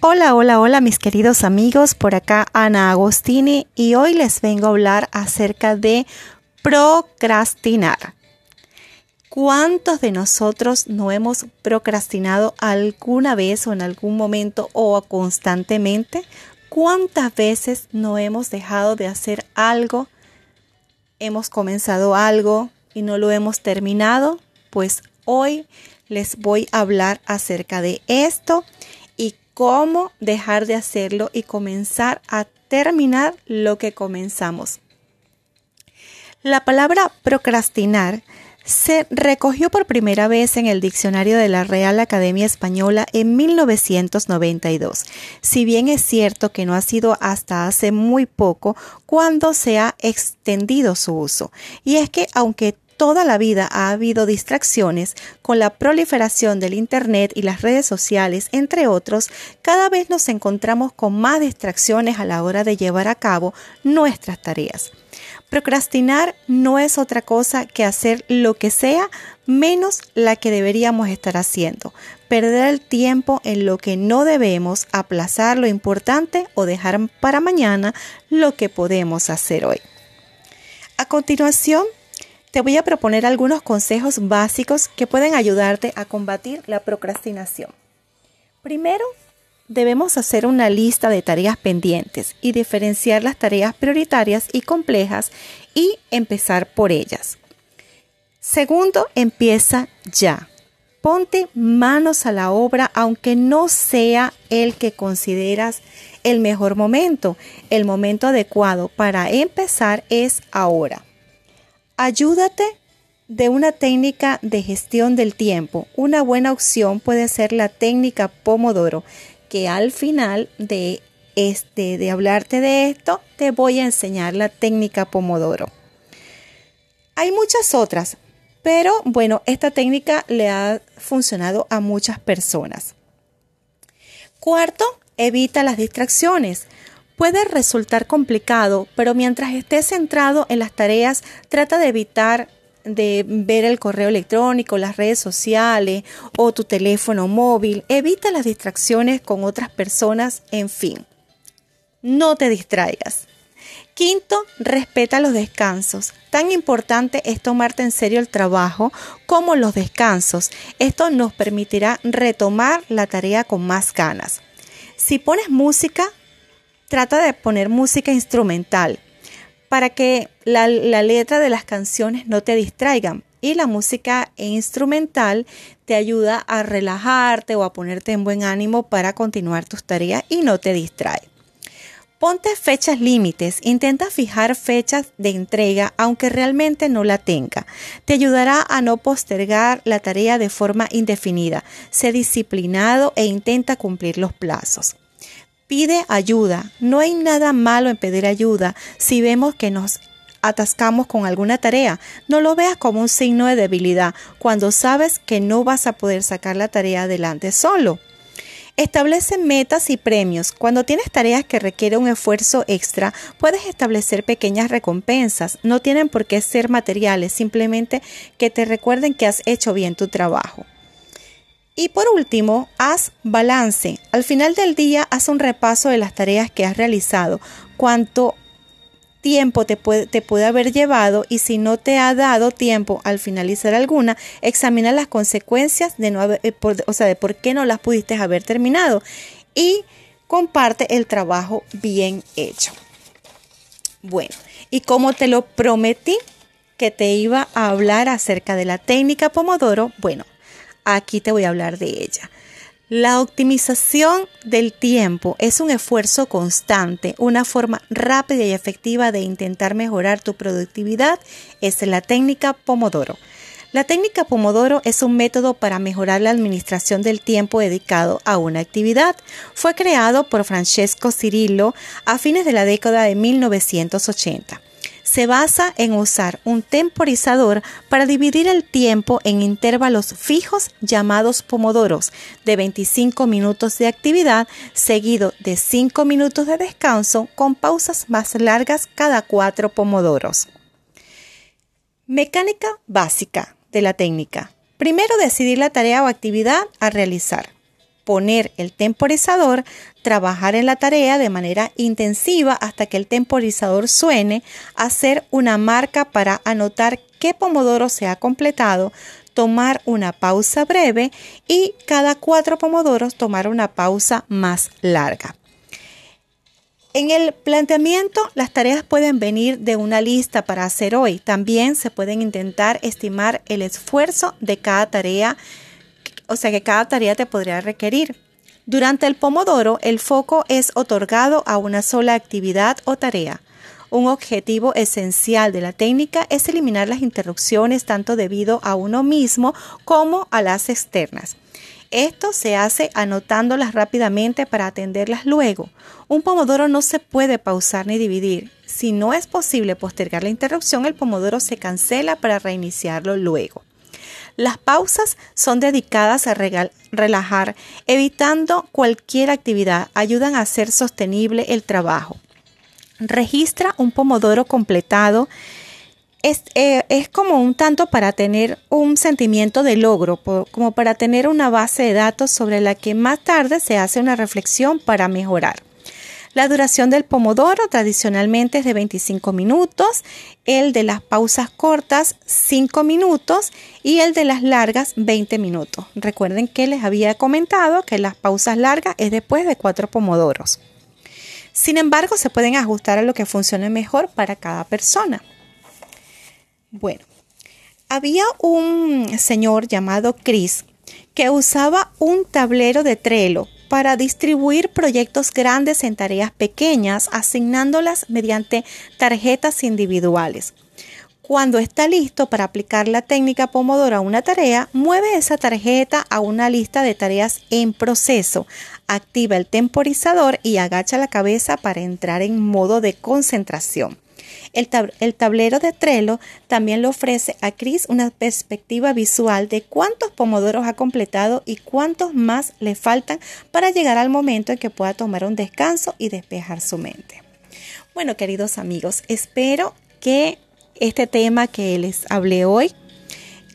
Hola, hola, hola mis queridos amigos, por acá Ana Agostini y hoy les vengo a hablar acerca de procrastinar. ¿Cuántos de nosotros no hemos procrastinado alguna vez o en algún momento o constantemente? ¿Cuántas veces no hemos dejado de hacer algo? Hemos comenzado algo y no lo hemos terminado. Pues hoy les voy a hablar acerca de esto cómo dejar de hacerlo y comenzar a terminar lo que comenzamos. La palabra procrastinar se recogió por primera vez en el diccionario de la Real Academia Española en 1992, si bien es cierto que no ha sido hasta hace muy poco cuando se ha extendido su uso. Y es que aunque toda la vida ha habido distracciones con la proliferación del Internet y las redes sociales, entre otros, cada vez nos encontramos con más distracciones a la hora de llevar a cabo nuestras tareas. Procrastinar no es otra cosa que hacer lo que sea menos la que deberíamos estar haciendo, perder el tiempo en lo que no debemos, aplazar lo importante o dejar para mañana lo que podemos hacer hoy. A continuación, te voy a proponer algunos consejos básicos que pueden ayudarte a combatir la procrastinación. Primero, debemos hacer una lista de tareas pendientes y diferenciar las tareas prioritarias y complejas y empezar por ellas. Segundo, empieza ya. Ponte manos a la obra aunque no sea el que consideras el mejor momento. El momento adecuado para empezar es ahora. Ayúdate de una técnica de gestión del tiempo. Una buena opción puede ser la técnica Pomodoro, que al final de este de hablarte de esto, te voy a enseñar la técnica Pomodoro. Hay muchas otras, pero bueno, esta técnica le ha funcionado a muchas personas. Cuarto, evita las distracciones. Puede resultar complicado, pero mientras estés centrado en las tareas, trata de evitar de ver el correo electrónico, las redes sociales o tu teléfono móvil. Evita las distracciones con otras personas, en fin. No te distraigas. Quinto, respeta los descansos. Tan importante es tomarte en serio el trabajo como los descansos. Esto nos permitirá retomar la tarea con más ganas. Si pones música, trata de poner música instrumental para que la, letra de las canciones no te distraigan. Y la música instrumental te ayuda a relajarte o a ponerte en buen ánimo para continuar tus tareas y no te distrae. Ponte fechas límites, intenta fijar fechas de entrega aunque realmente no la tenga. Te ayudará a no postergar la tarea de forma indefinida. Sé disciplinado e intenta cumplir los plazos. Pide ayuda. No hay nada malo en pedir ayuda si vemos que nos atascamos con alguna tarea. No lo veas como un signo de debilidad cuando sabes que no vas a poder sacar la tarea adelante solo. Establece metas y premios. Cuando tienes tareas que requieren un esfuerzo extra, puedes establecer pequeñas recompensas. No tienen por qué ser materiales, simplemente que te recuerden que has hecho bien tu trabajo. Y por último, haz balance. Al final del día, haz un repaso de las tareas que has realizado, cuánto tiempo te puede, haber llevado y si no te ha dado tiempo al finalizar alguna, examina las consecuencias de no haber, eh, o sea, de por qué no las pudiste haber terminado y comparte el trabajo bien hecho. Bueno, y como te lo prometí que te iba a hablar acerca de la técnica Pomodoro, bueno, aquí te voy a hablar de ella. La optimización del tiempo es un esfuerzo constante, una forma rápida y efectiva de intentar mejorar tu productividad es la técnica Pomodoro. La técnica Pomodoro es un método para mejorar la administración del tiempo dedicado a una actividad. Fue creado por Francesco Cirillo a fines de la década de 1980 se basa en usar un temporizador para dividir el tiempo en intervalos fijos llamados pomodoros de 25 minutos de actividad seguido de 5 minutos de descanso con pausas más largas cada 4 pomodoros. Mecánica básica de la técnica. Primero decidir la tarea o actividad a realizar. Poner el temporizador, trabajar en la tarea de manera intensiva hasta que el temporizador suene, hacer una marca para anotar qué pomodoro se ha completado, tomar una pausa breve y cada cuatro pomodoros tomar una pausa más larga. En el planteamiento, las tareas pueden venir de una lista para hacer hoy. También se pueden intentar estimar el esfuerzo de cada tarea, o sea que cada tarea te podría requerir. Durante el pomodoro, el foco es otorgado a una sola actividad o tarea. Un objetivo esencial de la técnica es eliminar las interrupciones tanto debido a uno mismo como a las externas. Esto se hace anotándolas rápidamente para atenderlas luego. Un pomodoro no se puede pausar ni dividir. Si no es posible postergar la interrupción, el pomodoro se cancela para reiniciarlo luego. Las pausas son dedicadas a relajar, evitando cualquier actividad, ayudan a hacer sostenible el trabajo. Registra un pomodoro completado eh, es, como un tanto para tener un sentimiento de logro, como para tener una base de datos sobre la que más tarde se hace una reflexión para mejorar. La duración del pomodoro tradicionalmente es de 25 minutos, el de las pausas cortas 5 minutos y el de las largas 20 minutos. Recuerden que les había comentado que las pausas largas es después de 4 pomodoros. Sin embargo, se pueden ajustar a lo que funcione mejor para cada persona. Bueno, había un señor llamado Chris que usaba un tablero de Trello para distribuir proyectos grandes en tareas pequeñas, asignándolas mediante tarjetas individuales. Cuando está listo para aplicar la técnica Pomodoro a una tarea, mueve esa tarjeta a una lista de tareas en proceso, activa el temporizador y agacha la cabeza para entrar en modo de concentración. El, tablero de Trello también le ofrece a Chris una perspectiva visual de cuántos pomodoros ha completado y cuántos más le faltan para llegar al momento en que pueda tomar un descanso y despejar su mente. Bueno, queridos amigos, espero que este tema que les hablé hoy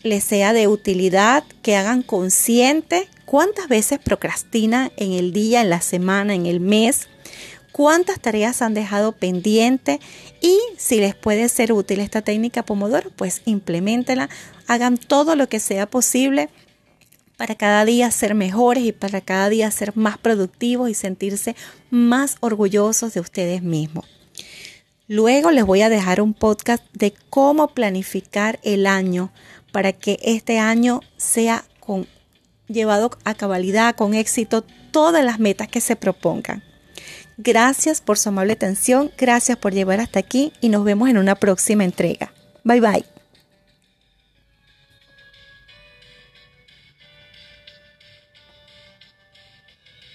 les sea de utilidad, que hagan consciente cuántas veces procrastina en el día, en la semana, en el mes, cuántas tareas han dejado pendiente y si les puede ser útil esta técnica Pomodoro, pues implementenla, hagan todo lo que sea posible para cada día ser mejores y para cada día ser más productivos y sentirse más orgullosos de ustedes mismos. Luego les voy a dejar un podcast de cómo planificar el año para que este año sea con, llevado a cabalidad, con éxito, todas las metas que se propongan. Gracias por su amable atención, gracias por llevar hasta aquí y nos vemos en una próxima entrega. Bye bye.